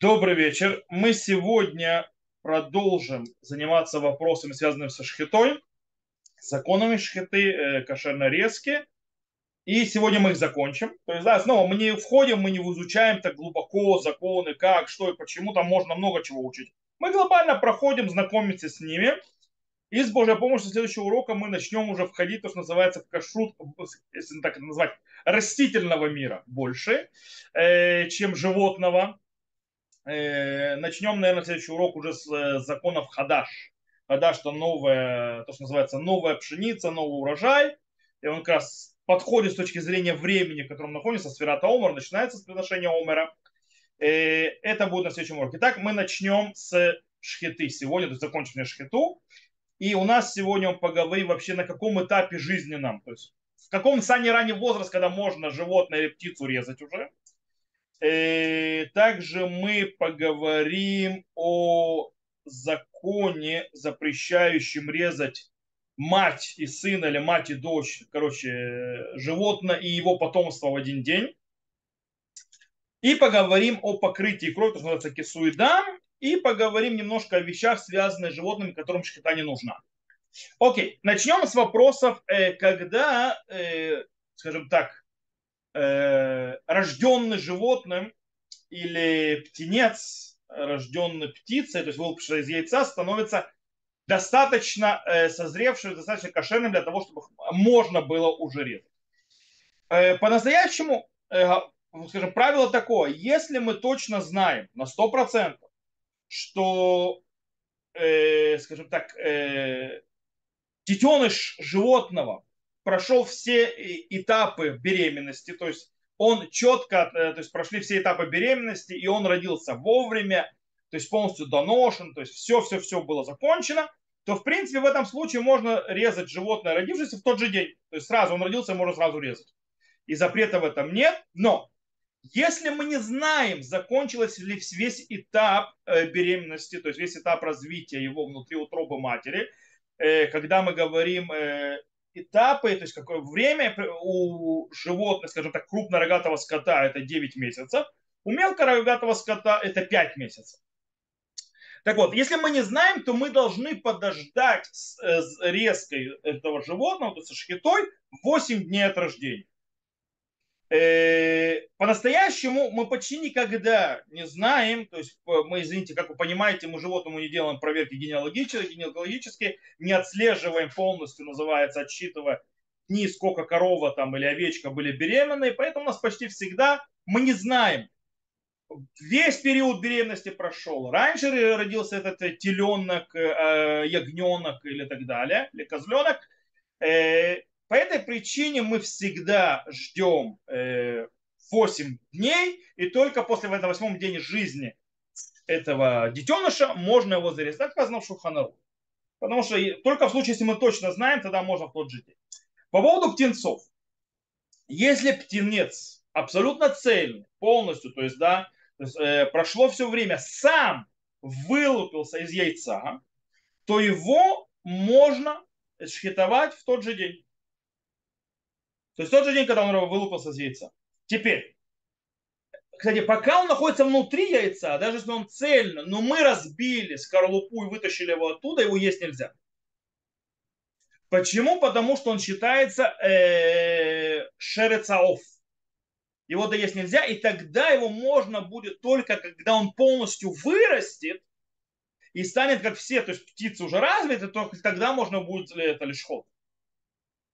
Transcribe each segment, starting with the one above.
Добрый вечер. Мы сегодня продолжим заниматься вопросами, связанными со шхитой, законами шхиты, э, кошерно-резки. И сегодня мы их закончим. То есть, да, снова мы не входим, мы не изучаем так глубоко законы, как, что и почему. Там можно много чего учить. Мы глобально проходим, знакомимся с ними. И с Божьей помощью следующего урока мы начнем уже входить, то, что называется, в кашрут, если так это назвать, растительного мира больше, э, чем животного начнем, наверное, следующий урок уже с э, законов Хадаш. Хадаш это новая, то, что называется новая пшеница, новый урожай. И он как раз подходит с точки зрения времени, в котором находится, сферата Омар, начинается с приношения Омера. Э, это будет на следующем уроке. Итак, мы начнем с шхиты сегодня, то есть закончим шхиту. И у нас сегодня он поговорит вообще на каком этапе жизни нам. То есть в каком самый ранний возраст, когда можно животное или птицу резать уже. Э, также мы поговорим о законе, запрещающем резать мать и сына или мать и дочь, короче, животное и его потомство в один день. И поговорим о покрытии крови, то, что называется кисуидам, и поговорим немножко о вещах, связанных с животными, которым шкита не нужна. Окей, начнем с вопросов, э, когда, э, скажем так, рожденный животным или птенец, рожденный птицей, то есть вылупивший из яйца, становится достаточно э, созревшим, достаточно кошерным для того, чтобы можно было уже резать. Э, по-настоящему, э, скажем, правило такое, если мы точно знаем на 100%, что, скажем так, детеныш животного прошел все этапы беременности, то есть он четко, э, то есть прошли все этапы беременности, и он родился вовремя, то есть полностью доношен, то есть все-все-все было закончено, то в принципе в этом случае можно резать животное, родившееся в тот же день. То есть сразу он родился, можно сразу резать. И запрета в этом нет. Но если мы не знаем, закончился ли весь этап э, беременности, то есть весь этап развития его внутри утробы матери, э, когда мы говорим этапы, то есть какое время у животных, скажем так, крупнорогатого скота это 9 месяцев, у мелкорогатого скота это 5 месяцев. Так вот, если мы не знаем, то мы должны подождать с, э, резкой этого животного, то есть шхитой, 8 дней от рождения. Э, по-настоящему мы почти никогда не знаем, то есть мы, извините, как вы понимаете, мы животному не делаем проверки генеалогические, генеалогические, не отслеживаем полностью, называется, отсчитывая дни, сколько корова там или овечка были беременные, поэтому у нас почти всегда мы не знаем, весь период беременности прошел. Раньше родился этот теленок, э, ягненок или так далее, или козленок, э, по этой причине мы всегда ждем 8 э, дней, и только после этого восьмом день жизни этого детеныша можно его зарезать. Так в Шуханару. Потому что только в случае, если мы точно знаем, тогда можно в тот же день. По поводу птенцов. Если птенец абсолютно цельный, полностью, то есть, да, то есть, э, прошло все время, сам вылупился из яйца, то его можно шхитовать в тот же день. То есть тот же день, когда он вылупился из яйца. Теперь, кстати, пока он находится внутри яйца, даже если он цельно, но мы разбили скорлупу и вытащили его оттуда, его есть нельзя. Почему? Потому что он считается э, шерецаоф. Его доесть нельзя, и тогда его можно будет только, когда он полностью вырастет и станет как все, то есть птицы уже развиты, только тогда можно будет это лишь ход.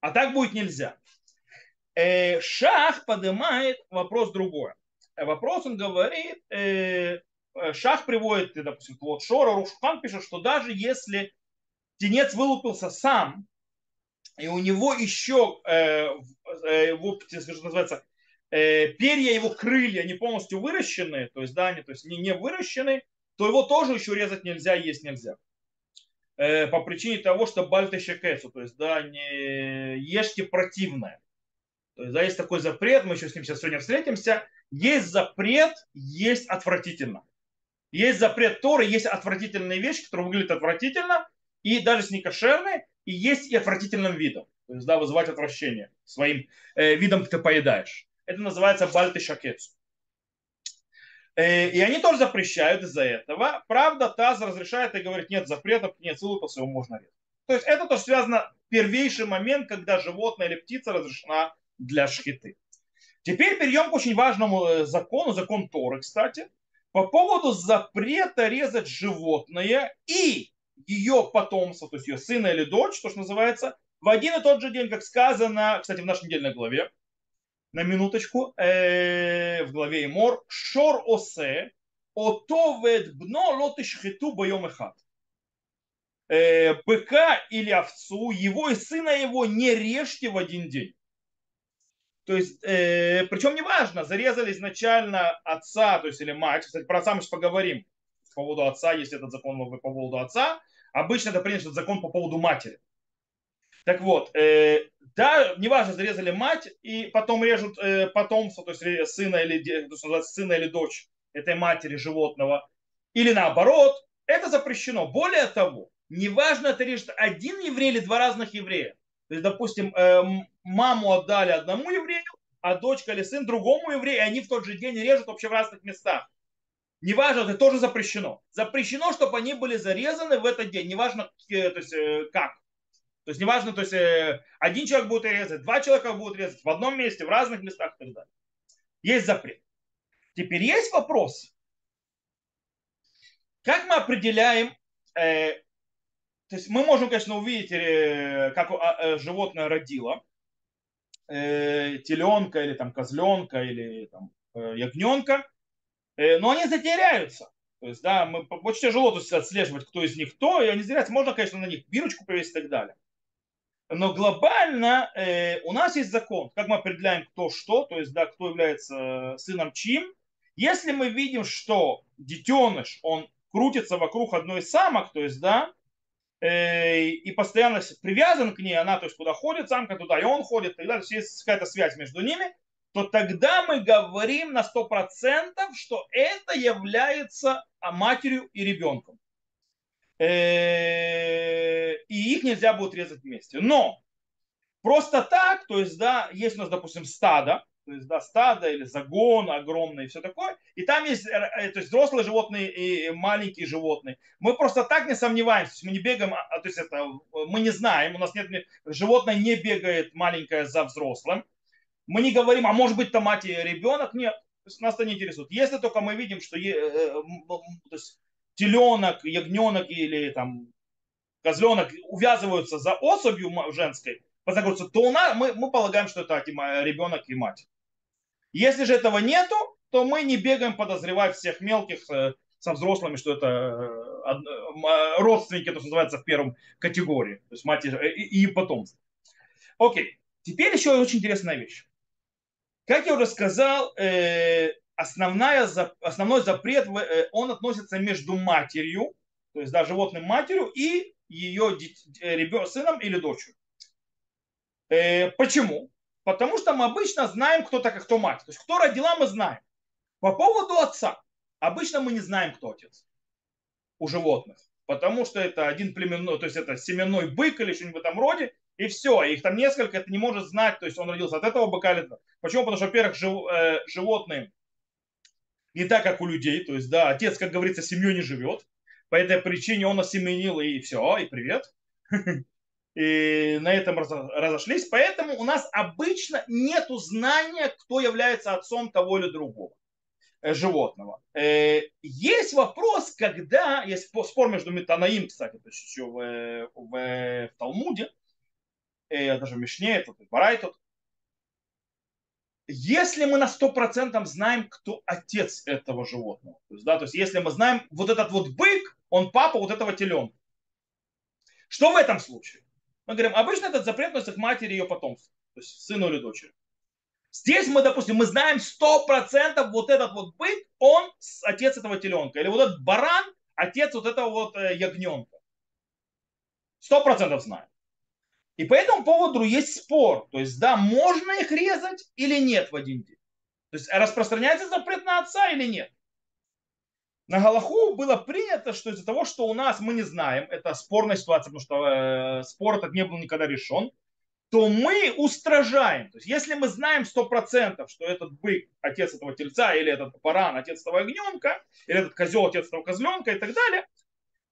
А так будет нельзя. Э, Шах поднимает вопрос другой. Э, вопрос он говорит, э, Шах приводит, допустим, вот Шора, Рушхан пишет, что даже если тенец вылупился сам, и у него еще, его, что называется, перья его крылья не полностью выращены, то есть, да, они, то есть не, не выращены, то его тоже еще резать нельзя, есть нельзя. По причине того, что бальта шекесу, то есть, да, не ешьте противное. То есть, да, есть такой запрет, мы еще с ним сейчас сегодня встретимся. Есть запрет, есть отвратительно. Есть запрет Торы, есть отвратительные вещи, которые выглядят отвратительно, и даже с некошерной, и есть и отвратительным видом. То есть, да, вызывать отвращение своим э, видом, ты поедаешь. Это называется бальты шакец. Э, и они тоже запрещают из-за этого. Правда, ТАЗ разрешает и говорит, нет запретов, нет целуются, его можно резать. То есть это тоже связано первейший момент, когда животное или птица разрешена для шхиты. Теперь перейдем к очень важному э, закону, закон Торы, кстати, по поводу запрета резать животное и ее потомство, то есть ее сына или дочь, то, что называется, в один и тот же день, как сказано, кстати, в нашей недельной главе, на минуточку, э, в главе Имор, Шор Осе, Ото вед бно лотишхиту боем эхат. Э, быка или овцу, его и сына его не режьте в один день. То есть, э, причем неважно, зарезали изначально отца, то есть или мать. Кстати, про отца мы сейчас поговорим по поводу отца, если этот закон по поводу отца. Обычно это принято закон по поводу матери. Так вот, э, да, неважно, зарезали мать и потом режут э, потомство, то есть сына или, то называется, сына или дочь этой матери животного, или наоборот, это запрещено. Более того, неважно, это режет один еврей или два разных еврея. То есть, допустим, э, маму отдали одному еврею, а дочка или сын другому еврею, и они в тот же день режут вообще в разных местах. Неважно, это тоже запрещено. Запрещено, чтобы они были зарезаны в этот день. Неважно, э, то есть, э, как. То есть неважно, то есть один человек будет резать, два человека будут резать в одном месте, в разных местах и так далее. Есть запрет. Теперь есть вопрос. Как мы определяем то есть мы можем, конечно, увидеть, э, как а, э, животное родило, э, теленка или там козленка или там ягненка, но они затеряются. То есть, да, мы очень тяжело то есть, отслеживать, кто из них кто, и они затеряются. Можно, конечно, на них бирочку повесить и так далее. Но глобально э, у нас есть закон, как мы определяем, кто что, то есть, да, кто является сыном чьим. Если мы видим, что детеныш, он крутится вокруг одной из самок, то есть, да, Э, и постоянно привязан к ней, она то есть куда ходит самка, туда и он ходит, и далее, есть какая-то связь между ними, то тогда мы говорим на 100%, что это является матерью и ребенком. Э, и их нельзя будет резать вместе. Но просто так, то есть, да, есть у нас, допустим, стадо, то есть да, стадо или загон огромный и все такое. И там есть э, э, то есть, взрослые животные и маленькие животные. Мы просто так не сомневаемся, мы не бегаем, а, а, то есть это, мы не знаем, у нас нет, животное не бегает маленькое за взрослым. Мы не говорим, а может быть там мать и ребенок, нет, нас это не интересует. Если только мы видим, что э, то есть, теленок, ягненок или там козленок увязываются за особью женской, то у нас, мы, мы полагаем, что это ребенок и мать. Если же этого нету, то мы не бегаем подозревать всех мелких э, со взрослыми, что это э, э, родственники, то, что называется, в первом категории, то есть мать и, и потомство. Окей, теперь еще очень интересная вещь. Как я уже сказал, основная, основной запрет, он относится между матерью, то есть да, животным матерью и ее сыном или дочерью. Почему? Потому что мы обычно знаем, кто такая, кто мать. То есть, кто родила, мы знаем. По поводу отца. Обычно мы не знаем, кто отец у животных. Потому что это один племенной, то есть это семенной бык или что-нибудь в этом роде. И все, их там несколько, это не может знать, то есть он родился от этого быка или Почему? Потому что, во-первых, жив, э, животные не так, как у людей. То есть, да, отец, как говорится, семьей не живет. По этой причине он осеменил и все, и привет. и на этом разошлись. Поэтому у нас обычно нет знания, кто является отцом того или другого э, животного. Э, есть вопрос, когда, есть спор между Метанаим, кстати, то есть еще в, в, в Талмуде, э, даже в Мишне, тут Барай тут, если мы на 100% знаем, кто отец этого животного, то есть, да, то есть если мы знаем, вот этот вот бык, он папа вот этого теленка, что в этом случае? Мы говорим, обычно этот запрет относится к матери и ее потомству, то есть сыну или дочери. Здесь мы, допустим, мы знаем 100% вот этот вот бык, он отец этого теленка. Или вот этот баран, отец вот этого вот ягненка. Сто процентов знаем. И по этому поводу есть спор. То есть, да, можно их резать или нет в один день. То есть, распространяется запрет на отца или нет на Галаху было принято, что из-за того, что у нас мы не знаем, это спорная ситуация, потому что э, спор этот не был никогда решен, то мы устражаем. То есть если мы знаем 100%, что этот бык отец этого тельца, или этот баран отец этого огненка, или этот козел отец этого козленка и так далее,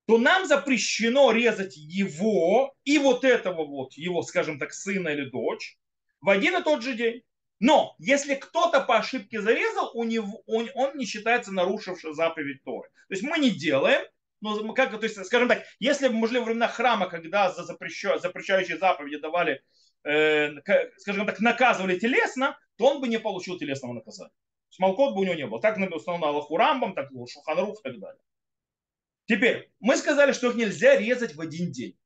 то нам запрещено резать его и вот этого вот, его, скажем так, сына или дочь в один и тот же день. Но если кто-то по ошибке зарезал, у него, он, он не считается нарушившим заповедь Торы. То есть мы не делаем, но как, то есть, скажем так, если может, во времена храма, когда за запрещающие, заповеди давали, э, скажем так, наказывали телесно, то он бы не получил телесного наказания. Смолкот бы у него не было. Так на Аллаху Рамбам, так Шуханрух и так далее. Теперь, мы сказали, что их нельзя резать в один день.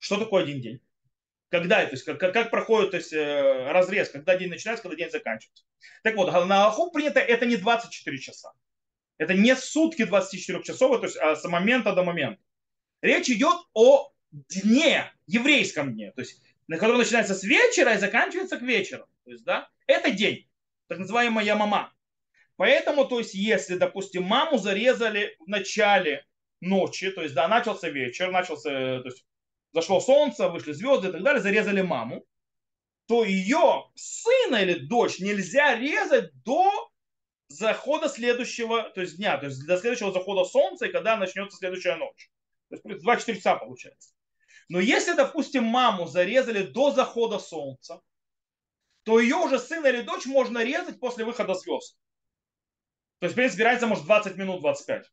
Что такое один день? Когда, то есть, как, как проходит то есть, э, разрез, когда день начинается, когда день заканчивается. Так вот, на Аллаху принято это не 24 часа. Это не сутки 24 часов, то есть а с момента до момента. Речь идет о дне, еврейском дне, то есть на который начинается с вечера и заканчивается к вечеру. То есть, да, это день, так называемая ямама. Поэтому, то есть, если, допустим, маму зарезали в начале ночи, то есть, да, начался вечер, начался, то есть, зашло солнце, вышли звезды и так далее, зарезали маму, то ее сына или дочь нельзя резать до захода следующего, то есть дня, то есть до следующего захода солнца, и когда начнется следующая ночь. То есть 24 часа получается. Но если, допустим, маму зарезали до захода солнца, то ее уже сына или дочь можно резать после выхода звезд. То есть, в принципе, разница может 20 минут, 25.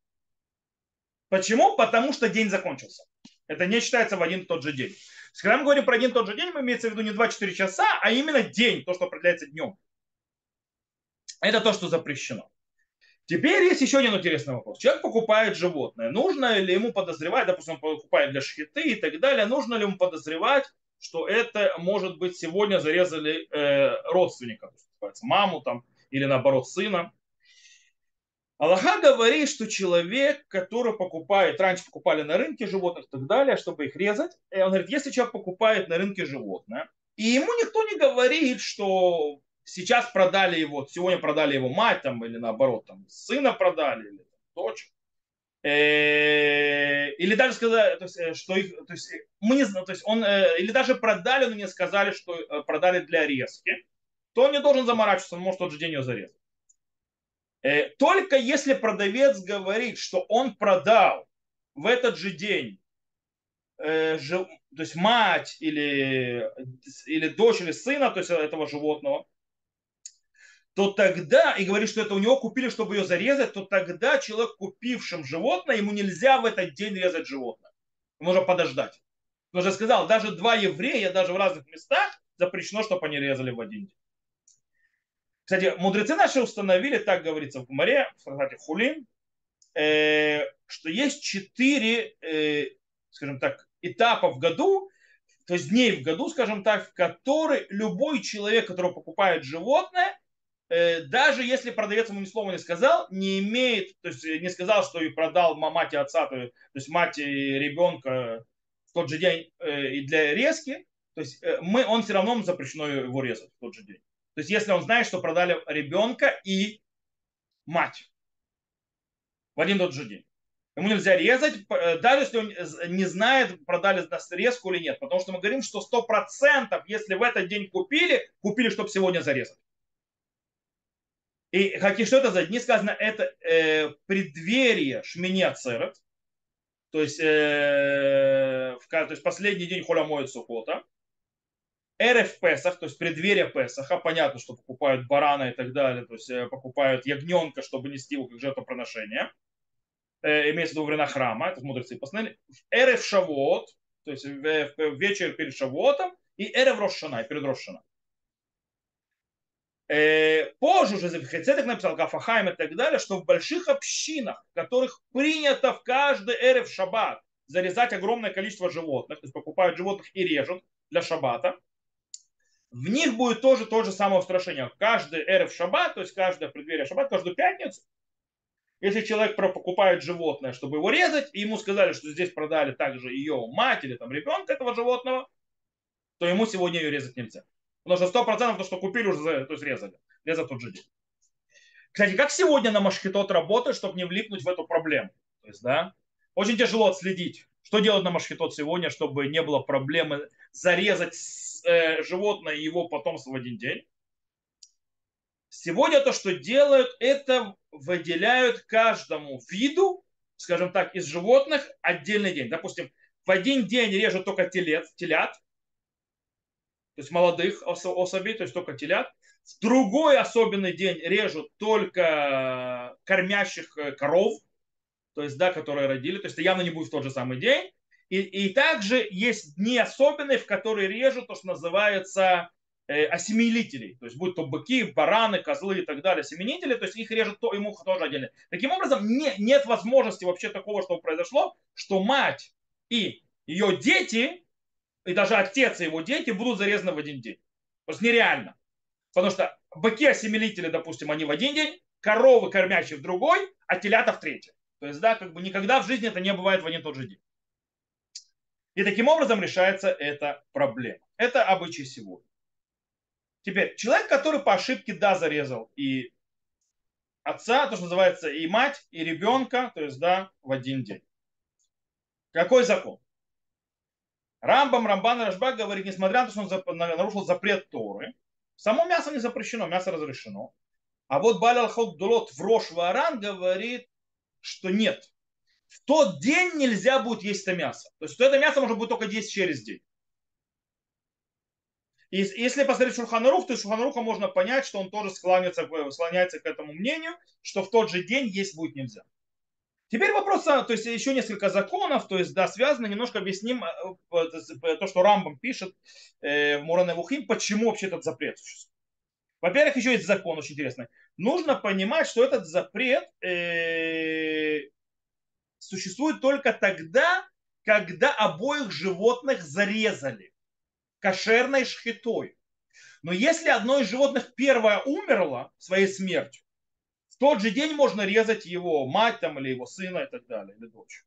Почему? Потому что день закончился. Это не считается в один и тот же день. Когда мы говорим про один и тот же день, мы имеется в виду не 24 часа, а именно день, то, что определяется днем. Это то, что запрещено. Теперь есть еще один интересный вопрос. Человек покупает животное. Нужно ли ему подозревать, допустим, он покупает для шхиты и так далее, нужно ли ему подозревать, что это, может быть, сегодня зарезали э, родственника, маму там, или наоборот сына. Аллаха говорит, что человек, который покупает, раньше покупали на рынке животных и так далее, чтобы их резать, он говорит, если человек покупает на рынке животное, и ему никто не говорит, что сейчас продали его, сегодня продали его мать там, или наоборот, там, сына продали, или дочь. Э, или даже сказали, то есть, э, что их, то есть, мы не знаем, то есть он, э, или даже продали, но не сказали, что продали для резки, то он не должен заморачиваться, он может тот же день ее зарезать. Только если продавец говорит, что он продал в этот же день то есть мать или, или дочь или сына то есть этого животного, то тогда, и говорит, что это у него купили, чтобы ее зарезать, то тогда человек, купившим животное, ему нельзя в этот день резать животное. Ему нужно подождать. Он уже сказал, даже два еврея, даже в разных местах запрещено, чтобы они резали в один день. Кстати, мудрецы наши установили, так говорится в Гумаре, в трактате Хулин, э, что есть четыре, э, скажем так, этапа в году, то есть дней в году, скажем так, в которые любой человек, который покупает животное, Э, даже если продавец ему ни слова не сказал, не имеет, то есть не сказал, что и продал мать и отца, то есть мать и ребенка в тот же день э, и для резки, то есть э, мы, он все равно запрещено его резать в тот же день. То есть если он знает, что продали ребенка и мать в один тот же день. Ему нельзя резать, даже если он не знает, продали резку или нет. Потому что мы говорим, что 100%, если в этот день купили, купили, чтобы сегодня зарезать. И хаки, что это за дни сказано? Это э, преддверие Шмини Ацерет, то есть, э, в, то есть последний день Холя моет Сукота. РФ Песах, то есть преддверие Песаха, понятно, что покупают барана и так далее, то есть э, покупают ягненка, чтобы нести его как жертвоприношение. Э, имеется в виду время храма, это мудрецы постановили. РФ Шавот, то есть в вечер перед Шавотом, и РФ Рошана, перед Рошана. Э, позже уже Зевхецедек написал Гафахайм и так далее, что в больших общинах, в которых принято в каждый эрев шаббат зарезать огромное количество животных, то есть покупают животных и режут для шаббата, в них будет тоже то же самое устрашение. Каждый эрев шаббат, то есть каждое преддверие шаббат, каждую пятницу, если человек покупает животное, чтобы его резать, и ему сказали, что здесь продали также ее мать или там ребенка этого животного, то ему сегодня ее резать нельзя. Потому что сто процентов то, что купили, уже то есть резали. Резать тот же день. Кстати, как сегодня на Машхитот работает, чтобы не влипнуть в эту проблему? То есть, да, очень тяжело отследить, что делать на Машхитот сегодня, чтобы не было проблемы зарезать э, животное и его потомство в один день. Сегодня то, что делают, это выделяют каждому виду, скажем так, из животных отдельный день. Допустим, в один день режут только телет, телят, то есть молодых особей, то есть только телят. В другой особенный день режут только кормящих э, коров, то есть, да, которые родили, то есть это явно не будет в тот же самый день. И, и также есть дни особенные, в которые режут то, что называется э, осеменителей. То есть будут то быки, бараны, козлы и так далее, осеменители, то есть их режут то, ему тоже отдельно. Таким образом, не, нет возможности вообще такого, что произошло, что мать и ее дети, и даже отец и его дети будут зарезаны в один день. Просто нереально. Потому что быки-осемелители, допустим, они в один день, коровы кормящие в другой, а телята в третий. То есть, да, как бы никогда в жизни это не бывает в один и тот же день. И таким образом решается эта проблема. Это обычай сегодня. Теперь, человек, который по ошибке, да, зарезал и отца, то, что называется, и мать, и ребенка, то есть, да, в один день. Какой закон? Рамбам, Рамбан и Рашбак говорит, несмотря на то, что он нарушил запрет Торы, само мясо не запрещено, мясо разрешено. А вот Балял Ходдулот в Рош Варан говорит, что нет. В тот день нельзя будет есть это мясо. То есть это мясо можно будет только есть через день. И если посмотреть Шурханарух, то Шурханаруха можно понять, что он тоже склоняется, склоняется к этому мнению, что в тот же день есть будет нельзя. Теперь вопрос, а, то есть еще несколько законов, то есть, да, связано, немножко объясним э, то, что Рамбам пишет э, в Муране Вухим, почему вообще этот запрет существует. Во-первых, еще есть закон очень интересный. Нужно понимать, что этот запрет э, существует только тогда, когда обоих животных зарезали кошерной шхитой. Но если одно из животных первое умерло своей смертью, в тот же день можно резать его мать там, или его сына и так далее, или дочь.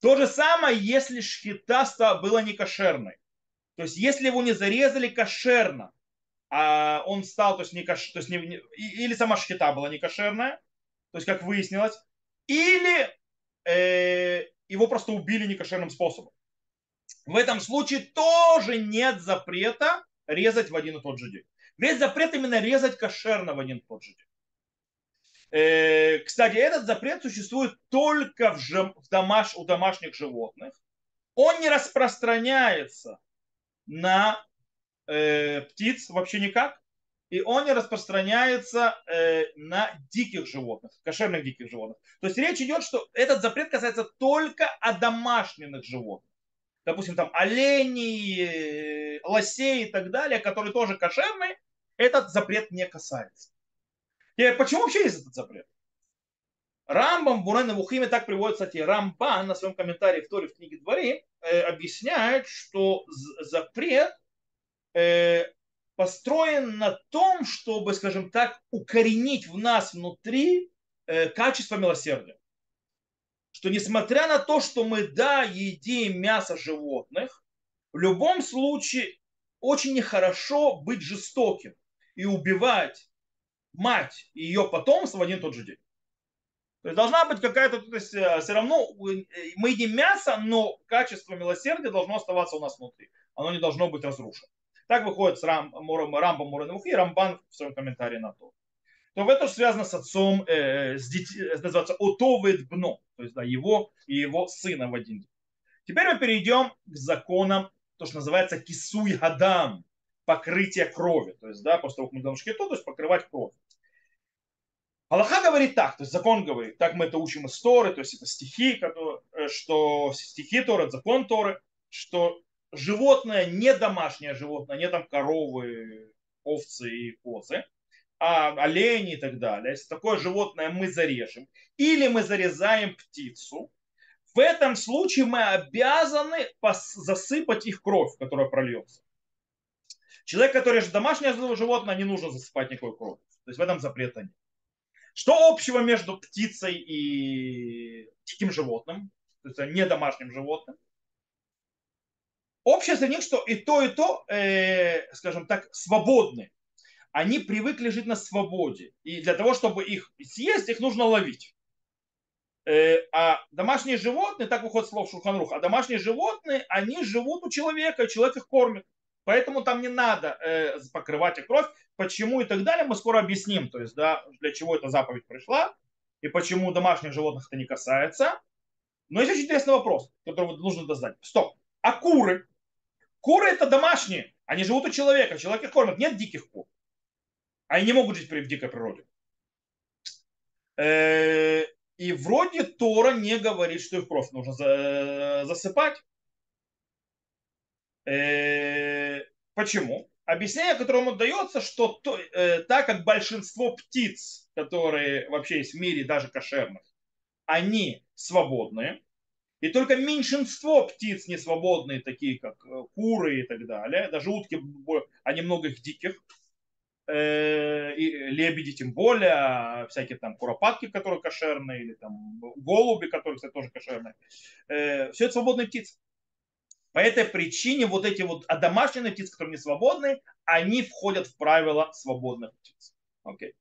То же самое, если шхита была не кошерной. То есть, если его не зарезали кошерно, а он стал, то есть, не кош... то есть не... или сама шхита была не кошерная, то есть, как выяснилось, или э, его просто убили некошерным способом. В этом случае тоже нет запрета резать в один и тот же день. Весь запрет именно резать кошерно в один и тот же день. Э, кстати, этот запрет существует только в, жем... в домаш... у домашних животных. Он не распространяется на э, птиц вообще никак. И он не распространяется э, на диких животных, кошерных диких животных. То есть речь идет, что этот запрет касается только домашних животных. Допустим, там оленей, э, лосей и так далее, которые тоже кошерные, этот запрет не касается. И почему вообще есть этот запрет? Рамбам Бурен в Ухиме так приводит, кстати, Рамбан на своем комментарии в Торе в книге Двори э, объясняет, что запрет Э, построен на том, чтобы, скажем так, укоренить в нас внутри э, качество милосердия. Что несмотря на то, что мы, да, едим мясо животных, в любом случае очень нехорошо быть жестоким и убивать мать и ее потомство в один и тот же день. То есть должна быть какая-то, то есть э, все равно мы едим мясо, но качество милосердия должно оставаться у нас внутри. Оно не должно быть разрушено. Так выходит с Рам, Рамбом Муранухи и Рамбан в своем комментарии на то. То в этом связано с отцом, э, с деть, э, называется Отовет Бно, то есть да, его и его сына в один день. Теперь мы перейдем к законам, то, что называется кисуй гадам, покрытие крови. То есть, да, после того, как мы делаем шкету, то есть покрывать кровь. Аллаха говорит так, то есть закон говорит, так мы это учим из Торы, то есть это стихи, которые, э, что стихи Торы, закон Торы, что животное не домашнее животное, не там коровы, овцы и козы, а олени и так далее. Если такое животное мы зарежем, или мы зарезаем птицу, в этом случае мы обязаны засыпать их кровь, которая прольется. Человек, который режет домашнее животное, не нужно засыпать никакой кровь. То есть в этом запрета нет. Что общего между птицей и диким животным, то есть не домашним животным? Общее среди них, что и то, и то, э, скажем так, свободны. Они привыкли жить на свободе. И для того, чтобы их съесть, их нужно ловить. Э, а домашние животные, так выходит слово Шуханрух, а домашние животные, они живут у человека, и человек их кормит. Поэтому там не надо э, покрывать их кровь. Почему и так далее, мы скоро объясним. То есть, да, для чего эта заповедь пришла и почему домашних животных это не касается. Но есть очень интересный вопрос, который нужно дознать. Стоп. А куры? Куры это домашние. Они живут у человека. Человек их кормит. Нет диких кур. Они не могут жить в дикой природе. Э, и вроде Тора не говорит, что их кровь нужно засыпать. Э, почему? Объяснение, которое ему дается, что то, э, так как большинство птиц, которые вообще есть в мире, даже кошерных, они свободные, и только меньшинство птиц не свободные, такие как э, куры и так далее, даже утки, они много их диких, э, и лебеди тем более, а всякие там куропатки, которые кошерные, или там голуби, которые, кстати, тоже кошерные. Э, все это свободные птицы. По этой причине вот эти вот одомашненные птицы, которые не свободные, они входят в правила свободных птиц. Okay.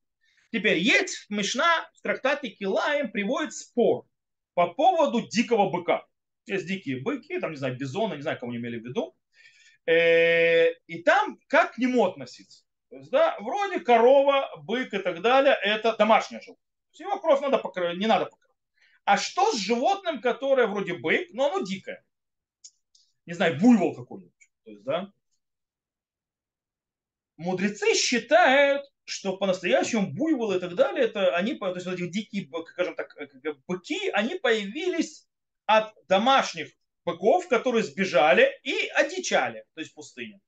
Теперь есть Мишна в трактате Килаем приводит спор по поводу дикого быка. Есть дикие быки, там, не знаю, бизоны, не знаю, кого они имели в виду. Э, и там как к нему относиться. То есть, да, вроде корова, бык и так далее, это домашнее животное. Его кровь надо покрывать, не надо покрывать. А что с животным, которое вроде бык, но оно дикое? не знаю, буйвол какой-нибудь. То есть, да, мудрецы считают, что по-настоящему буйволы и так далее, это они, то есть вот эти дикие, скажем так, э, быки, они появились от домашних быков, которые сбежали и одичали, то есть в пустыне.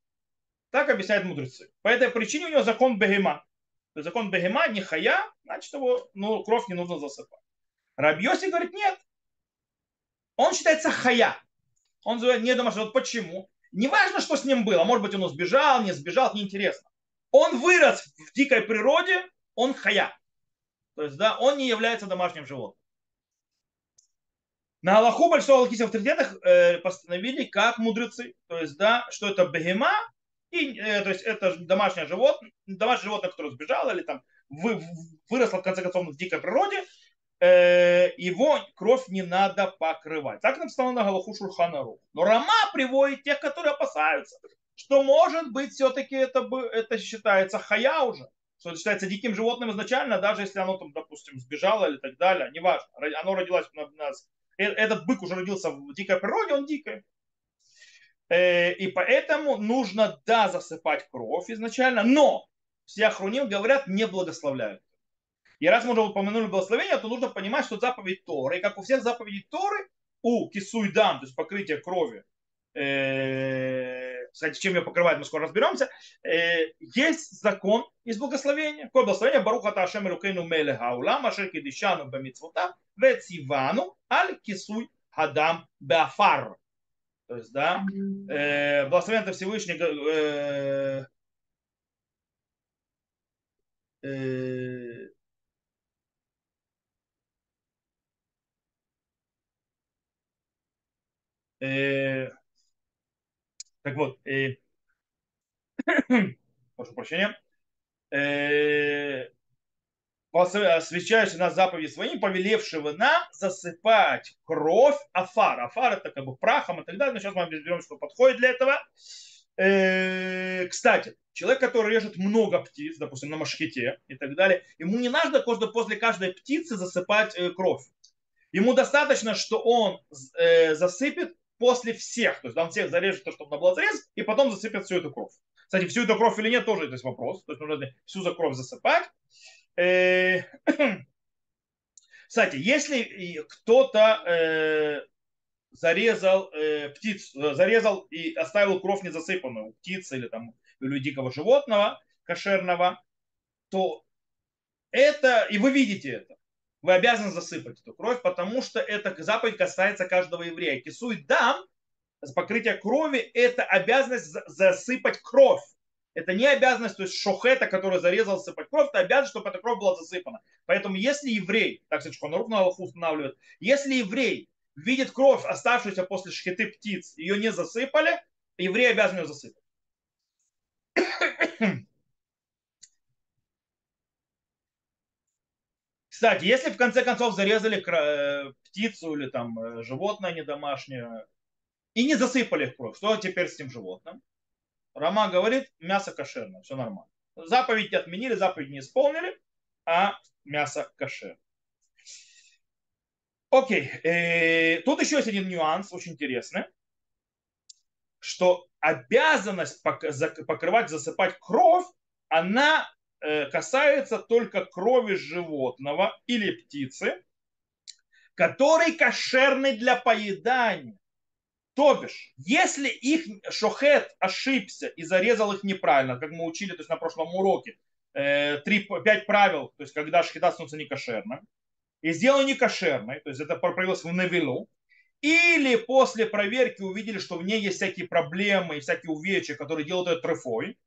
Так объясняют мудрецы. По этой причине у него закон Бегема. То есть закон Бегема не хая, значит его ну, кровь не нужно засыпать. Рабьоси говорит, нет. Он считается хая. Он не домашний. Вот почему? Не важно, что с ним было. Может быть, он сбежал, не сбежал, неинтересно. Он вырос в дикой природе, он хая. То есть, да, он не является домашним животным. На Аллаху большинство аллахийских авторитетах э, постановили как мудрецы. То есть, да, что это бегема, и, э, то есть это домашнее животное, домашнее животное, которое сбежало или там вы, выросло в конце концов в дикой природе, Э, его кровь не надо покрывать. Так написано на Галаху Шурханару. Но Рама приводит тех, которые опасаются, что может быть все-таки это, это считается хая уже, что это считается диким животным изначально, даже если оно там, допустим, сбежало или так далее, неважно, оно родилось на нас. Э, этот бык уже родился в дикой природе, он дикий. Э, и поэтому нужно, да, засыпать кровь изначально, но все охруним говорят, не благословляют. И раз мы уже упомянули благословение, то нужно понимать, что заповедь Торы, как у всех заповедей Торы, у кисуйдам, то есть покрытие крови, э, кстати, чем ее покрывает, мы скоро разберемся, э, есть закон из благословения. Какое благословение? Баруха Ташем Рукейну Меле Хаулам, Ашер Кедишану Бамитсвута, Вецивану, Аль Кисуй Хадам Беафар. То есть, да, э, благословение Всевышний э, э, Э, так вот, э, прошу прощения, э, освящающий нас заповеди своим, повелевшего нам засыпать кровь афар. Афар это как бы прахом и так далее. Но сейчас мы разберем, что подходит для этого. Э, кстати, человек, который режет много птиц, допустим, на машкете и так далее, ему не надо после каждой птицы засыпать кровь. Ему достаточно, что он засыпет после всех. То есть он всех зарежет, то, чтобы на было зарез, и потом засыпет всю эту кровь. Кстати, всю эту кровь или нет, тоже есть вопрос. То есть нужно всю за кровь засыпать. Э, кстати, если кто-то э, зарезал э, птицу, зарезал и оставил кровь не засыпанную у птицы или там у дикого животного кошерного, то это, и вы видите это, вы обязаны засыпать эту кровь, потому что эта заповедь касается каждого еврея. Кисуй дам, покрытие крови, это обязанность засыпать кровь. Это не обязанность, то есть шохета, который зарезал сыпать кровь, это обязанность, чтобы эта кровь была засыпана. Поэтому если еврей, так сказать, Шхонарух на Аллаху устанавливает, если еврей видит кровь, оставшуюся после шхеты птиц, ее не засыпали, еврей обязан ее засыпать. Кстати, если в конце концов зарезали э, птицу или там э, животное недомашнее и не засыпали их кровь, что теперь с этим животным? Рама говорит, мясо кошерное, все нормально. Заповедь не отменили, заповедь не исполнили, а мясо кошерное. Окей, э, тут еще есть один нюанс, очень интересный, что обязанность покрывать, засыпать кровь, она касается только крови животного или птицы, который кошерный для поедания. То бишь, если их шохет ошибся и зарезал их неправильно, как мы учили то есть на прошлом уроке, 3, э, 5 правил, то есть когда шхита становится некошерным, и сделал некошерной, то есть это проявилось в Навилу, или после проверки увидели, что в ней есть всякие проблемы и всякие увечья, которые делают ее трефой,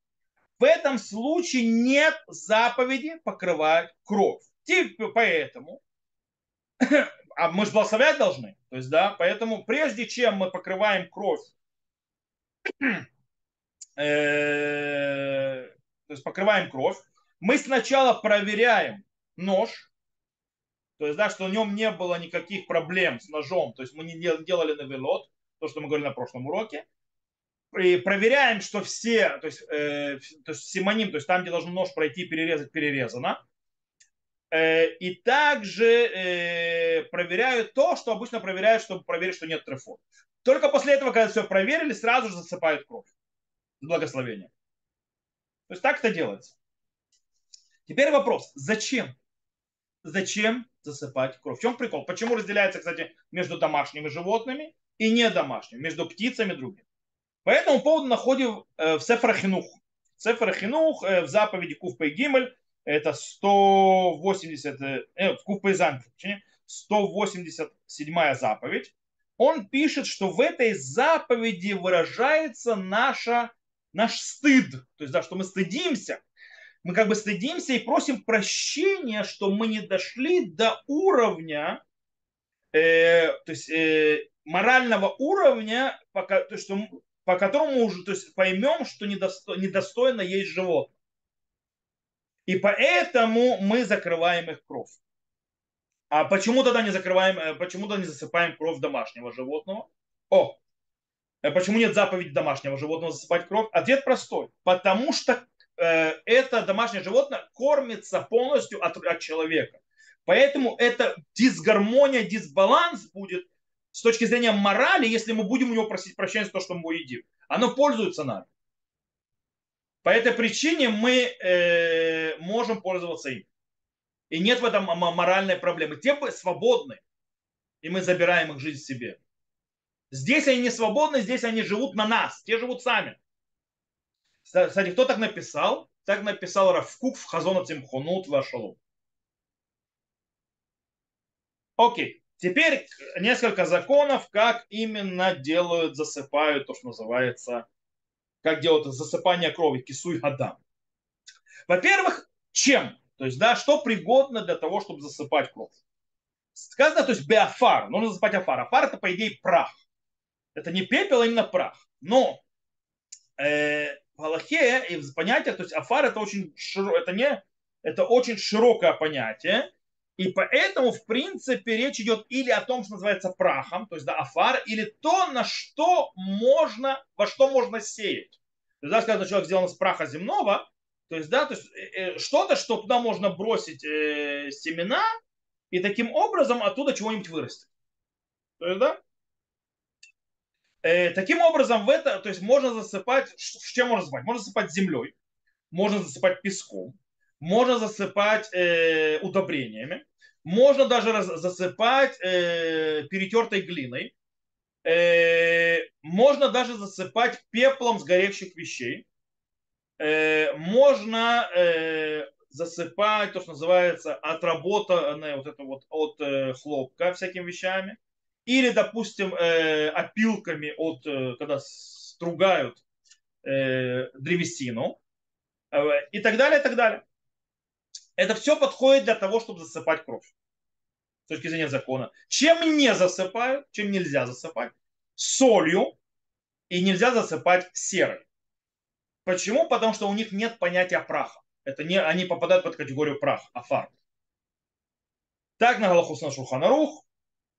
в этом случае нет заповеди покрывать кровь. Типа поэтому, а мы же благословлять должны, то есть, да, поэтому прежде чем мы покрываем кровь, э, то есть покрываем кровь, мы сначала проверяем нож, то есть, да, что в нем не было никаких проблем с ножом, то есть мы не делали навелот, то, что мы говорили на прошлом уроке, и проверяем, что все, то есть, э, то есть симоним, то есть там, где должен нож пройти, перерезать, перерезано. Э, и также э, проверяют то, что обычно проверяют, чтобы проверить, что нет трефо. Только после этого, когда все проверили, сразу же засыпают кровь. С благословением. То есть так это делается. Теперь вопрос, зачем? Зачем засыпать кровь? В чем прикол? Почему разделяется, кстати, между домашними животными и недомашними, между птицами и другими? По этому поводу находим э, в Сефрахинух. Сефрахинух э, в заповеди Куфпа Гимель, это 180, э, Куфпа Изан, 187 заповедь. Он пишет, что в этой заповеди выражается наша, наш стыд, то есть, да, что мы стыдимся, мы как бы стыдимся и просим прощения, что мы не дошли до уровня, э, то есть э, морального уровня, пока, то, что по которому уже то есть, поймем, что недосто, недостойно есть животное. И поэтому мы закрываем их кровь. А почему тогда не закрываем, э, почему тогда не засыпаем кровь домашнего животного? О, э, почему нет заповеди домашнего животного засыпать кровь? Ответ простой. Потому что э, это домашнее животное кормится полностью от, от человека. Поэтому это дисгармония, дисбаланс будет с точки зрения морали, если мы будем у него просить прощения за то, что мы едим. Оно пользуется нами. По этой причине мы э, можем пользоваться им. И нет в этом моральной проблемы. Те свободны, и мы забираем их жизнь себе. Здесь они не свободны, здесь они живут на нас, те живут сами. Кстати, кто так написал? Так написал Равкук в Хазона Цимхунут Вашалу. Окей. Теперь несколько законов, как именно делают, засыпают то, что называется, как делают засыпание крови, кисуй гадам. Во-первых, чем? То есть, да, что пригодно для того, чтобы засыпать кровь? Сказано, то есть биофар, нужно засыпать афар. Афар это, по идее, прах. Это не пепел, а именно прах. Но э, в Аллахе и в понятиях, то есть афар это очень, широ, это не, это очень широкое понятие, и поэтому, в принципе, речь идет или о том, что называется прахом, то есть да, афар, или то, на что можно, во что можно сеять. То есть, да, сказано, человек сделан из праха земного, то есть, да, то есть э, э, что-то, что туда можно бросить э, семена, и таким образом оттуда чего-нибудь вырастет. То есть, да, э, таким образом в это, то есть можно засыпать, с чем можно засыпать? Можно засыпать землей, можно засыпать песком, можно засыпать э, удобрениями, можно даже засыпать э, перетертой глиной, э, можно даже засыпать пеплом сгоревших вещей, э, можно э, засыпать то, что называется отработанное вот это вот от э, хлопка всякими вещами, или, допустим, э, опилками от, э, когда стругают э, древесину, э, и так далее, и так далее. Это все подходит для того, чтобы засыпать кровь. С точки зрения закона. Чем не засыпают, чем нельзя засыпать? Солью и нельзя засыпать серой. Почему? Потому что у них нет понятия праха. Это не, они попадают под категорию прах, афар. Так на Галахус на Шуханарух,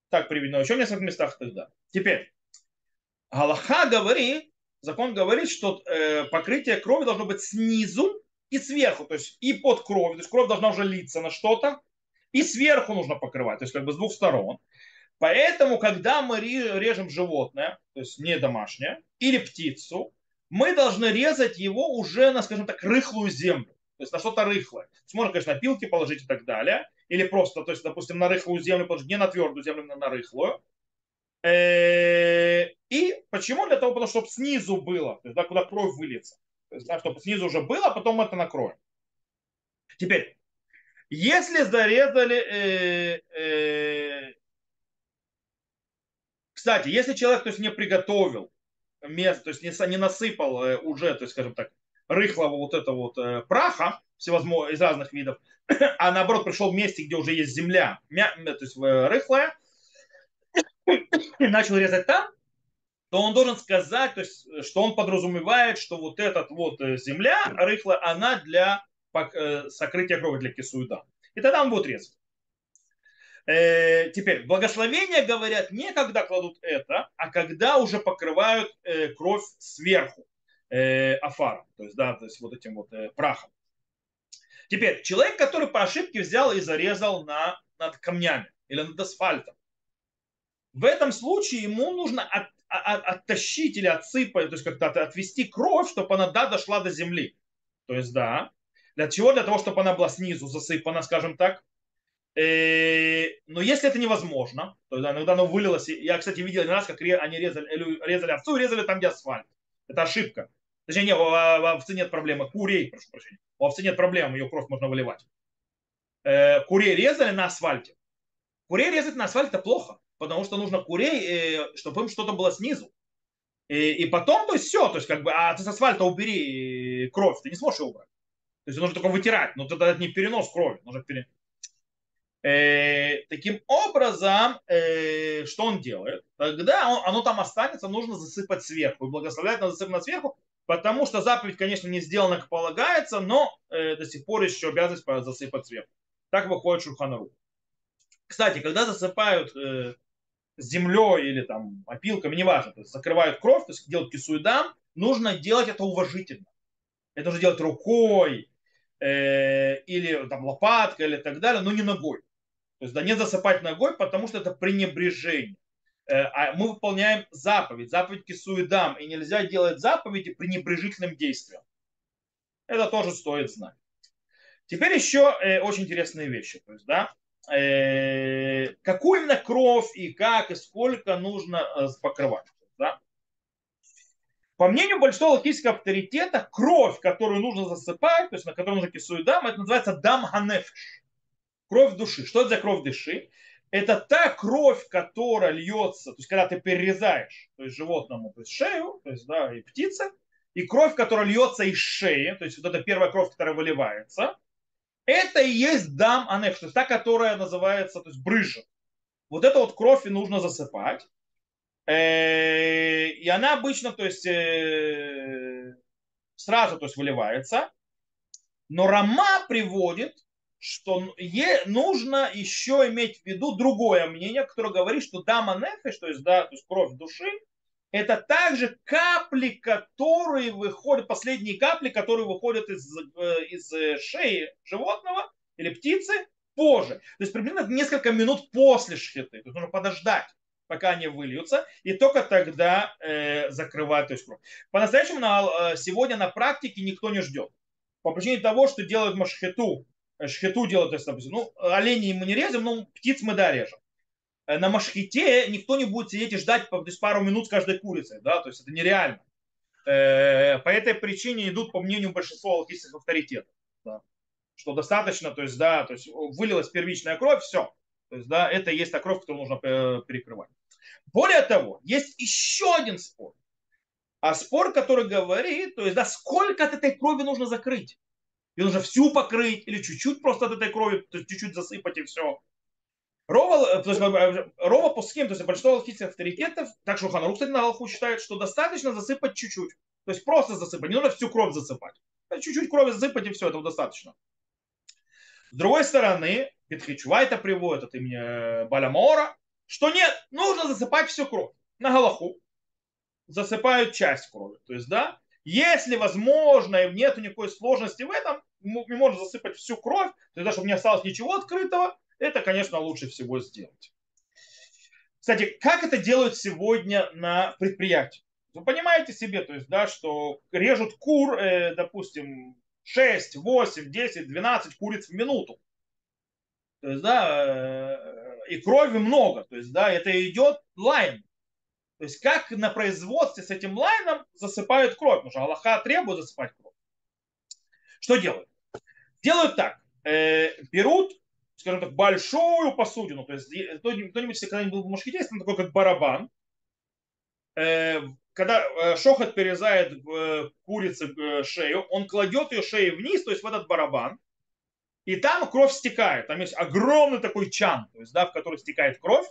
так приведено еще в нескольких местах тогда. Теперь, Галаха говорит, закон говорит, что э, покрытие крови должно быть снизу и сверху, то есть и под кровью, то есть кровь должна уже литься на что-то, и сверху нужно покрывать, то есть как бы с двух сторон. Поэтому, когда мы режем животное, то есть не домашнее, или птицу, мы должны резать его уже на, скажем так, рыхлую землю. То есть на что-то рыхлое. То можно, конечно, на пилки положить и так далее. Или просто, то есть, допустим, на рыхлую землю положить, не на твердую землю, а на рыхлую. Э, и почему? Для того, потому, чтобы снизу было, то есть, да, куда кровь выльется. То есть, да, чтобы снизу уже было, а потом это накроем. Теперь, если зарезали... Э, э, кстати, если человек то есть, не приготовил место, то есть не, не насыпал э, уже, то есть, скажем так, рыхлого вот этого вот э, праха всевозможных из разных видов, а наоборот пришел в месте, где уже есть земля, мя, то есть э, рыхлая, и начал резать там, то он должен сказать, то есть, что он подразумевает, что вот этот вот э, земля рыхлая, она для э, сокрытия крови, для кисуида. И тогда он будет резать. Э, теперь, благословения говорят не когда кладут это, а когда уже покрывают э, кровь сверху э, афаром, то есть, да, то есть вот этим вот э, прахом. Теперь, человек, который по ошибке взял и зарезал на, над камнями или над асфальтом, в этом случае ему нужно от, от, оттащить или отсыпать, то есть как-то отвести кровь, чтобы она да, дошла до земли. То есть, да. Для чего? Для того, чтобы она была снизу засыпана, скажем так. Э, но если это невозможно, то да, иногда оно вылилось. Я, кстати, видел не раз, как они резали, резали овцу и резали там, где асфальт. Это ошибка. Точнее, не, у овцы нет проблемы. Курей, прошу прощения. У овцы нет проблем, ее кровь можно выливать. Э, курей резали на асфальте. Курей резать на асфальте это плохо, потому что нужно курей, э, чтобы им что-то было снизу. И, и потом, то есть все, то есть как бы, а ты с асфальта убери кровь, ты не сможешь ее убрать. То есть нужно только вытирать, но тогда это не перенос крови, нужно пере... Э, таким образом, э, что он делает? Тогда он, оно там останется, нужно засыпать сверху. И благословлять надо засыпать сверху, потому что заповедь, конечно, не сделана как полагается, но э, до сих пор еще обязанность засыпать сверху. Так выходит Шурханару. Кстати, когда засыпают э, землей или там опилками, неважно, то есть закрывают кровь, то есть делают кисуидам, нужно делать это уважительно. Это нужно делать рукой э, или там лопаткой или так далее, но не ногой. То есть да не засыпать ногой, потому что это пренебрежение. Э, а мы выполняем заповедь, заповедь кисуидам, и нельзя делать заповеди пренебрежительным действием. Это тоже стоит знать. Теперь еще э, очень интересные вещи. То есть, да, э, какую именно кровь и как и сколько нужно э, покрывать. Да? По мнению большого логического авторитета, кровь, которую нужно засыпать, то есть на которую нужно кисуидам, это называется дам ханефиш. Кровь души. Что это за кровь души? Это та кровь, которая льется, то есть когда ты перерезаешь, то есть животному, то есть шею, то есть да, и птице, и кровь, которая льется из шеи, то есть вот эта первая кровь, которая выливается, это и есть дам анеф, то есть та, которая называется, то есть брыжа. Вот эту вот кровь и нужно засыпать. Э, и она обычно, то есть э, сразу, то есть выливается. Но Рама приводит, что нужно еще иметь в виду другое мнение, которое говорит, что дама нефеш, то есть, да, то есть кровь души, это также капли, которые выходят, последние капли, которые выходят из, э, из шеи животного или птицы позже. То есть примерно несколько минут после шхиты. То есть нужно подождать, пока они выльются, и только тогда э, закрывать то есть, кровь. По-настоящему на, э, сегодня на практике никто не ждет. По причине того, что делают машхету, шхету делают, то есть, допустим, ну, оленей мы не режем, но птиц мы да режем. Э, на машхите никто не будет сидеть и ждать то есть, пару минут с каждой курицей, да, то есть это нереально. Э, по этой причине идут, по мнению большинства логических авторитетов, да, что достаточно, то есть, да, то есть вылилась первичная кровь, все, то есть, да, это и есть та кровь, которую нужно э, перекрывать. Более того, есть еще один спор. А спор, который говорит, то есть, да, сколько от этой крови нужно закрыть. Ее нужно всю покрыть или чуть-чуть просто от этой крови, то есть чуть-чуть засыпать и все. Рова, э, то есть, э, Рова Пуским, то есть большинство алхийских авторитетов, так что Ханару, кстати, на Алху считает, что достаточно засыпать чуть-чуть. То есть просто засыпать, не нужно всю кровь засыпать. Чуть-чуть крови засыпать и все, этого достаточно. С другой стороны, Петхичува это приводит от имени э, Балямора, что нет, нужно засыпать всю кровь на Галаху. засыпают часть крови. То есть, да, если возможно и нет никакой сложности в этом, мы можем засыпать всю кровь, тогда, чтобы не осталось ничего открытого, это, конечно, лучше всего сделать. Кстати, как это делают сегодня на предприятии? Вы понимаете себе, то есть, да, что режут кур, э, допустим, 6, 8, 10, 12 куриц в минуту. То есть, да, э, и крови много. То есть, да, это идет лайн. То есть, как на производстве с этим лайном засыпают кровь. Потому что Аллаха требует засыпать кровь. Что делают? Делают так. Э, берут, скажем так, большую посудину. То есть, кто-нибудь, если когда-нибудь был в Машките, там такой как барабан. Э, когда шохот перерезает курице шею, он кладет ее шею вниз, то есть в этот барабан, и там кровь стекает. Там есть огромный такой чан, то есть, да, в который стекает кровь.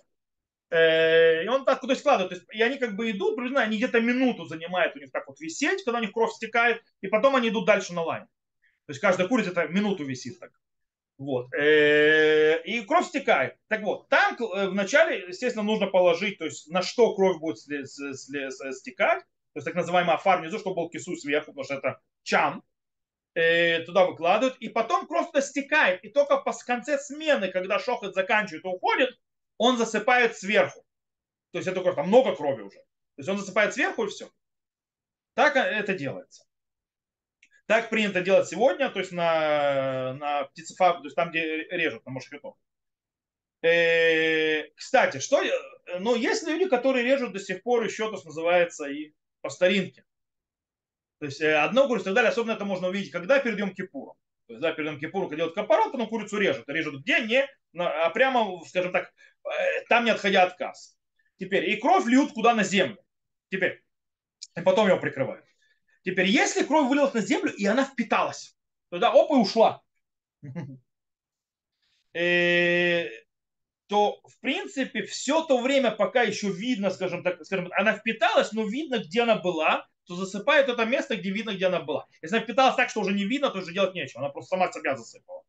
И он так куда складывает. То есть, и они как бы идут, приблизительно, они где-то минуту занимают у них так вот висеть, когда у них кровь стекает, и потом они идут дальше на лайн. То есть каждая курица это минуту висит так. Вот. Э, и кровь стекает. Так вот, там э, вначале, естественно, нужно положить, то есть на что кровь будет стекать, то есть так называемый афар внизу, чтобы был кису сверху, потому что это чан, э, туда выкладывают, и потом туда стекает, и только по конце смены, когда шохот заканчивает и уходит, он засыпает сверху. То есть это кровь, там много крови уже. То есть он засыпает сверху и все. Так это делается. Так принято делать сегодня, то есть на, на птицефаб, то есть там, где режут, на мушкетов. Э, кстати, что, ну, есть люди, которые режут до сих пор еще, то, что называется, и по старинке. То есть э, одно курицу и так далее, особенно это можно увидеть, когда перед Йом Кипуром. То есть, да, перед Йом Кипуром, когда делают капорот, потом курицу режут. Режут где? Не, а прямо, скажем так, э, там не отходя от касс. Теперь, и кровь льют куда на землю. Теперь, и потом его прикрывают. Теперь, если кровь вылилась на землю, и она впиталась, тогда оп, и ушла. Э, то, в принципе, все то время, пока еще видно, скажем так, скажем, она впиталась, но видно, где она была, то засыпает это место, где видно, где она была. Если она впиталась так, что уже не видно, то уже делать нечего. Она просто сама себя засыпала.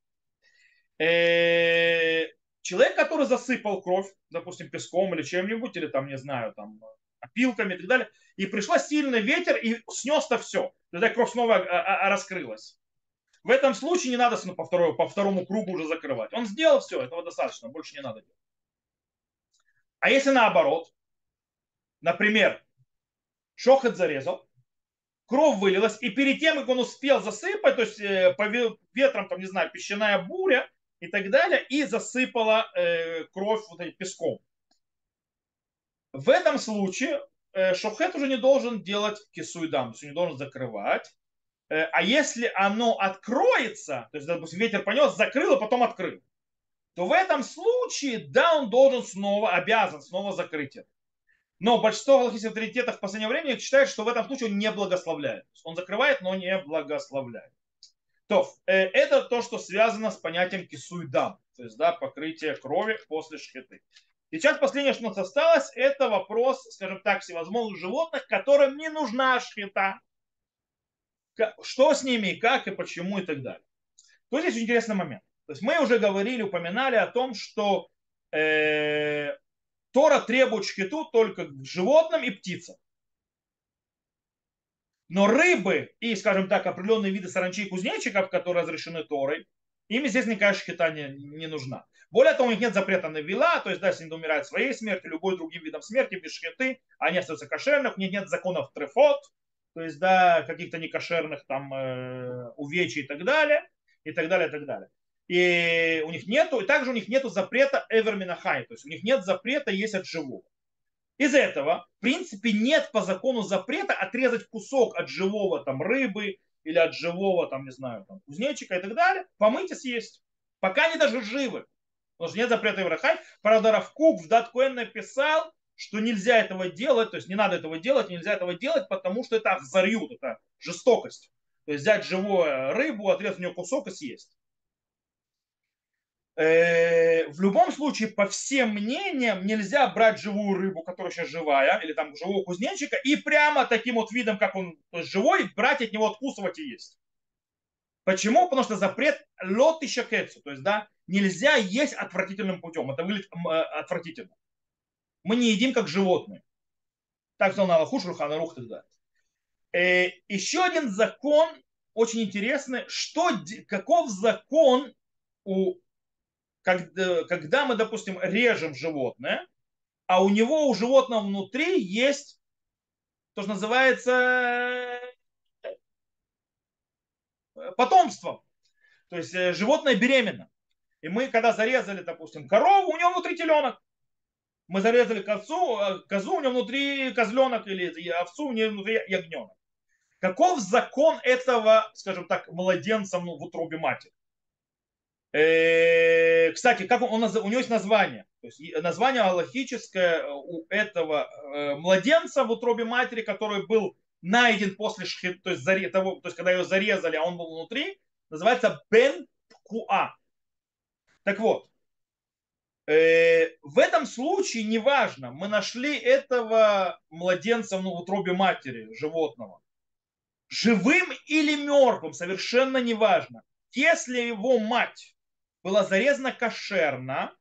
Э, человек, который засыпал кровь, допустим, песком или чем-нибудь, или там, не знаю, там, опилками и так далее, и пришла сильный ветер и снес-то все. Тогда кровь снова а, а, а, раскрылась. В этом случае не надо по, второму, по второму кругу уже закрывать. Он сделал все, этого достаточно, больше не надо делать. А если наоборот, например, шохот зарезал, кровь вылилась, и перед тем, как он успел засыпать, то есть э, по ветрам, там, не знаю, песчаная буря и так далее, и засыпала э, кровь вот этим песком. В этом случае э, шохет уже не должен делать кисуйдам, то есть не должен закрывать. Э, а если оно откроется, то есть, допустим, ветер понес, закрыл, а потом открыл, то в этом случае, да, он должен снова, обязан снова закрыть это. Но большинство галахийских авторитетов в последнее время считают, что в этом случае он не благословляет. Он закрывает, но не благословляет. То, э, это то, что связано с понятием кисуйдам, то есть да, покрытие крови после шхиты. Сейчас последнее, что у нас осталось, это вопрос, скажем так, всевозможных животных, которым не нужна шхита. Что с ними, как и почему и так далее. Тут здесь интересный момент. То есть мы уже говорили, упоминали о том, что э, Тора требует шхиту только к животным и птицам. Но рыбы и, скажем так, определенные виды саранчей и кузнечиков, которые разрешены Торой, им здесь никакая шхита не, не нужна. Более того, у них нет запрета на вила, то есть, да, если они умирают своей смертью, любой другим видом смерти, без шхиты, они остаются кошерных, у них нет законов трефот, то есть, да, каких-то некошерных там э, увечий и так далее, и так далее, и так далее. И у них нету, и также у них нету запрета эверминахай, то есть у них нет запрета есть от живого. Из этого, в принципе, нет по закону запрета отрезать кусок от живого там рыбы или от живого там, не знаю, там, кузнечика и так далее, помыть и съесть. Пока они даже живы. Потому что нет запрета Иврахай. Правда, Равкук в Даткуэн написал, что нельзя этого делать, то есть не надо этого делать, нельзя этого делать, потому что это ахзарют, это жестокость. То есть взять живую рыбу, отрезать у нее кусок и съесть. Э, в любом случае, по всем мнениям, нельзя брать живую рыбу, которая сейчас живая, или там живого кузнечика, и прямо таким вот видом, как он живой, брать от него, откусывать и есть. Почему? Потому что запрет лот и шакецу, то есть, да, нельзя есть отвратительным путем. Это выглядит э, отвратительно. Мы не едим как животные. Так сказал на Аллаху, Шурхана Рух так далее. Э, еще один закон очень интересный. Что, каков закон, у, когда, когда мы, допустим, режем животное, а у него, у животного внутри есть то, что называется э, потомством. То есть э, животное беременно. И мы, когда зарезали, допустим, корову, у него внутри теленок. Мы зарезали козу, э, козу у него внутри козленок или овцу, у него внутри ягненок. Каков закон этого, скажем так, младенца в утробе матери? Э, кстати, как он, он, у него есть название. То есть название аллахическое у этого младенца в утробе матери, который был найден после шхит, то есть, заре, того, то есть когда его зарезали, а он был внутри, называется Бен Куа. Так вот, э, в этом случае неважно, мы нашли этого младенца ну, в утробе матери животного, живым или мертвым, совершенно неважно. Если его мать была зарезана кошерно,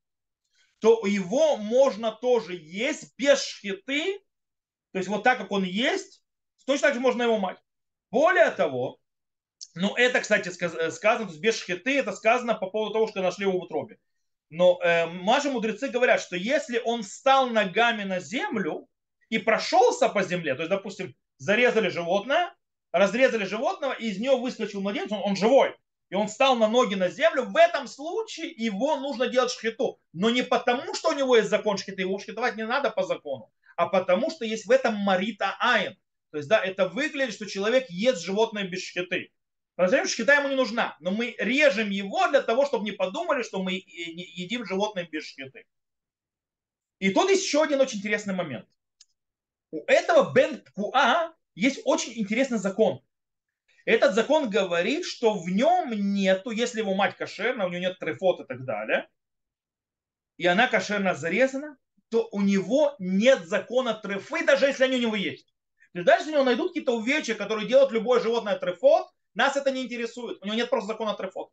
то его можно тоже есть без шхиты, то есть вот так, как он есть, точно так же можно его мать. Более того, ну, это, кстати, э, сказано, без шхиты, это сказано по поводу того, что нашли его в утробе. Но э, наши мудрецы говорят, что если он встал ногами на землю и прошелся по земле, то есть, допустим, зарезали животное, разрезали животного, и из него выскочил младенец, он, он живой, и он встал на ноги на землю, в этом случае его нужно делать шхиту. Но не потому, что у него есть закон шхиты, его шхитовать не надо по закону, а потому, что есть в этом марита айн. То есть, да, это выглядит, что человек ест животное без шхиты. По-настоящему шхита ему не нужна, но мы режем его для того, чтобы не подумали, что мы едим животное без шхиты. И тут есть еще один очень интересный момент. У этого Бен Куа есть очень интересный закон. Этот закон говорит, что в нем нету, если его мать кошерна, у нее нет трефот и так далее, и она кошерно зарезана, то у него нет закона трефы, даже если они у него есть. Даже если у него найдут какие-то увечья, которые делают любое животное трефот, нас это не интересует. У него нет просто закона трефот.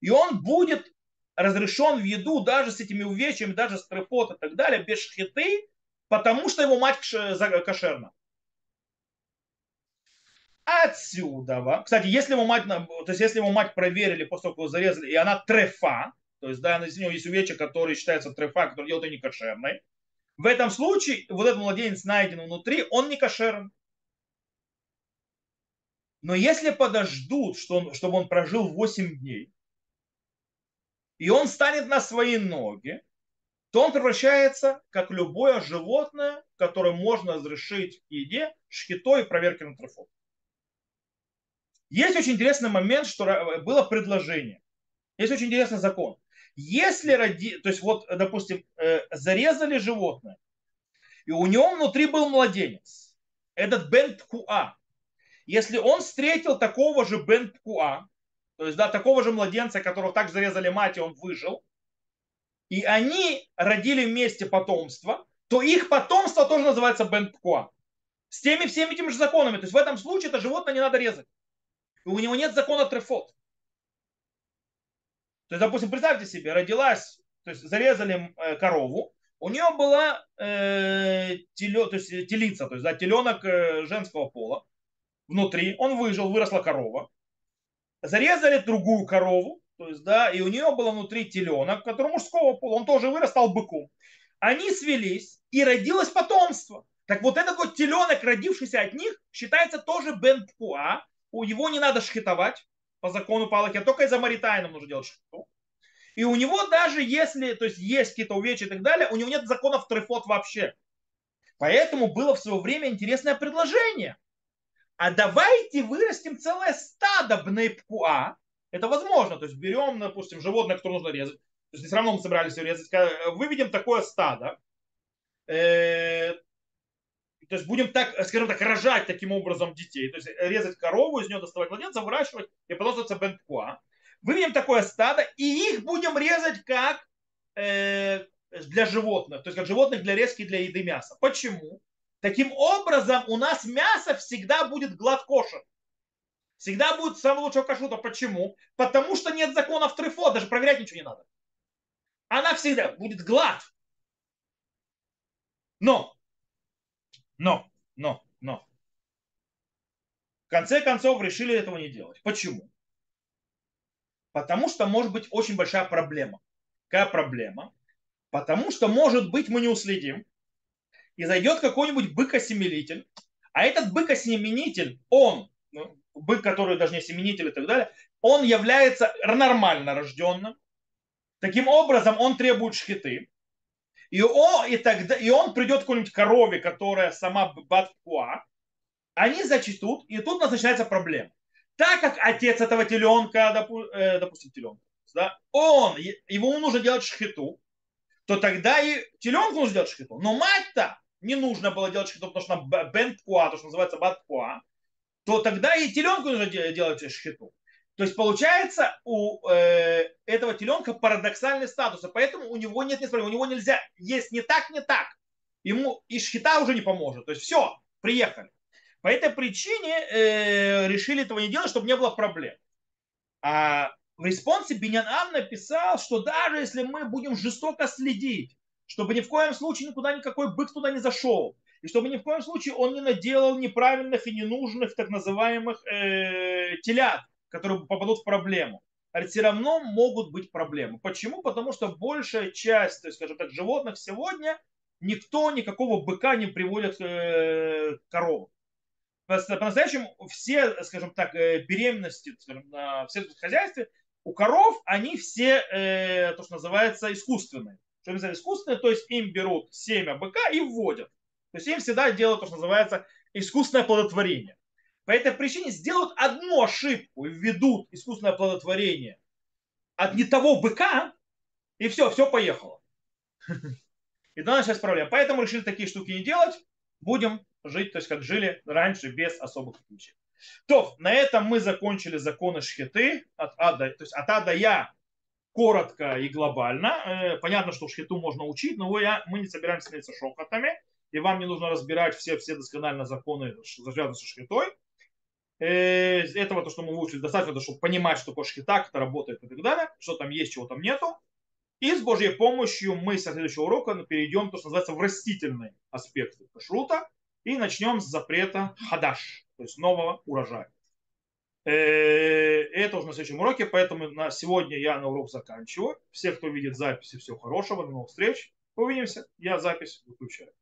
И он будет разрешен в еду даже с этими увечьями, даже с трефот и так далее, без шхиты, потому что его мать кошерна. Отсюда, кстати, если его мать, то есть если его мать проверили после того, как его зарезали, и она трефа, то есть, да, у него есть увечья, которые считаются трефа, которые делают ее некошерной, в этом случае вот этот младенец найден внутри, он не кошерен. Но если подождут, что он, чтобы он прожил 8 дней, и он станет на свои ноги, то он превращается, как любое животное, которое можно разрешить к еде, шхитой и проверки на трофот. Есть очень интересный момент, что было предложение. Есть очень интересный закон. Если роди, то есть вот, допустим, э, зарезали животное, и у него внутри был младенец, этот Бен Ткуа, если он встретил такого же Бен Ткуа, то есть, да, такого же младенца, которого так зарезали мать, и он выжил, и они родили вместе потомство, то их потомство тоже называется Бен Ткуа. С теми всеми этими же законами. То есть в этом случае это животное не надо резать. У него нет закона трефот. То есть, допустим, представьте себе, родилась, то есть зарезали э, корову, у нее была э, теле, то есть, телица, то есть да, теленок э, женского пола внутри, он выжил, выросла корова. Зарезали другую корову, то есть, да, и у нее было внутри теленок, который мужского пола, он тоже вырос, стал быком. Они свелись, и родилось потомство. Так вот этот вот теленок, родившийся от них, считается тоже бен пуа. У него не надо шхитовать по закону Палахи, а только из-за Маритайна нужно делать шхиту. И у него даже если, то есть есть какие-то увечья и так далее, у него нет законов трефот вообще. Поэтому было в свое время интересное предложение а давайте вырастим целое стадо бнейпкуа. Это возможно. То есть берем, допустим, животное, которое нужно резать. То есть все равно мы собирались его резать. Выведем такое стадо. Э, то есть будем так, скажем так, рожать таким образом детей. То есть резать корову, из нее доставать младенца, выращивать, и потом бенпкуа. Выведем такое стадо, и их будем резать как э, для животных. То есть как животных для резки для еды мяса. Почему? Таким образом, у нас мясо всегда будет гладкошер. Всегда будет самого лучшего кашута. Почему? Потому что нет законов трефо, даже проверять ничего не надо. Она всегда будет глад. Но, но, но, но. В конце концов решили этого не делать. Почему? Потому что может быть очень большая проблема. Какая проблема? Потому что, может быть, мы не уследим, и зайдет какой-нибудь бык-осеменитель, а этот бык-осеменитель, он, ну, бык, который даже не осеменитель и так далее, он является нормально рожденным. Таким образом, он требует шхиты. И он, и тогда, и он придет к какой-нибудь корове, которая сама батпуа, они зачтут, и тут у нас начинается проблема. Так как отец этого теленка, допу, э, допустим, теленка, да, он, его нужно делать шхиту, то тогда и теленку нужно делать шхиту. Но мать-то не нужно было делать шхиту, потому что она бенткуа, то, что называется баткуа, то тогда и теленку нужно делать шхиту. То есть получается у э, этого теленка парадоксальный статус, и поэтому у него нет несправедливости, у него нельзя есть не так, не так. Ему и шхита уже не поможет. То есть все, приехали. По этой причине э, решили этого не делать, чтобы не было проблем. А в респонсе Бенян написал, что даже если мы будем жестоко следить, чтобы ни в коем случае никуда никакой бык туда не зашел, и чтобы ни в коем случае он не наделал неправильных и ненужных так называемых э, телят, которые попадут в проблему. А все равно могут быть проблемы. Почему? Потому что большая часть, то есть, скажем так, животных сегодня никто никакого быка не приводит э, к коровам. По-настоящему все, скажем так, э, беременности скажем, в сельском хозяйстве у коров они все, э, то, что называется, искусственные. Что называется искусственные, то есть им берут семя быка и вводят. То есть им всегда делают то, что называется искусственное плодотворение. По этой причине сделают одну ошибку и введут искусственное плодотворение от не того быка, и все, все поехало. И тогда началась проблема. Поэтому решили такие штуки не делать. Будем жить, то есть как жили раньше, без особых приключений. То, на этом мы закончили законы шхиты от А до, то есть от А до Я коротко и глобально. Э, понятно, что шхиту можно учить, но я, мы не собираемся становиться шохотами, и вам не нужно разбирать все, все досконально законы, связанные со шхитой. Э, этого, то, что мы выучили, достаточно, чтобы понимать, что такое шхита, как это работает и так далее, что там есть, чего там нету. И с Божьей помощью мы со следующего урока перейдем, то, что называется, в растительный аспект кашрута, и начнем с запрета хадаш, то есть нового урожая. Э, это уже на следующем уроке, поэтому на сегодня я на урок заканчиваю. Все, кто видит записи, всего хорошего, до новых встреч. Увидимся. Я запись выключаю.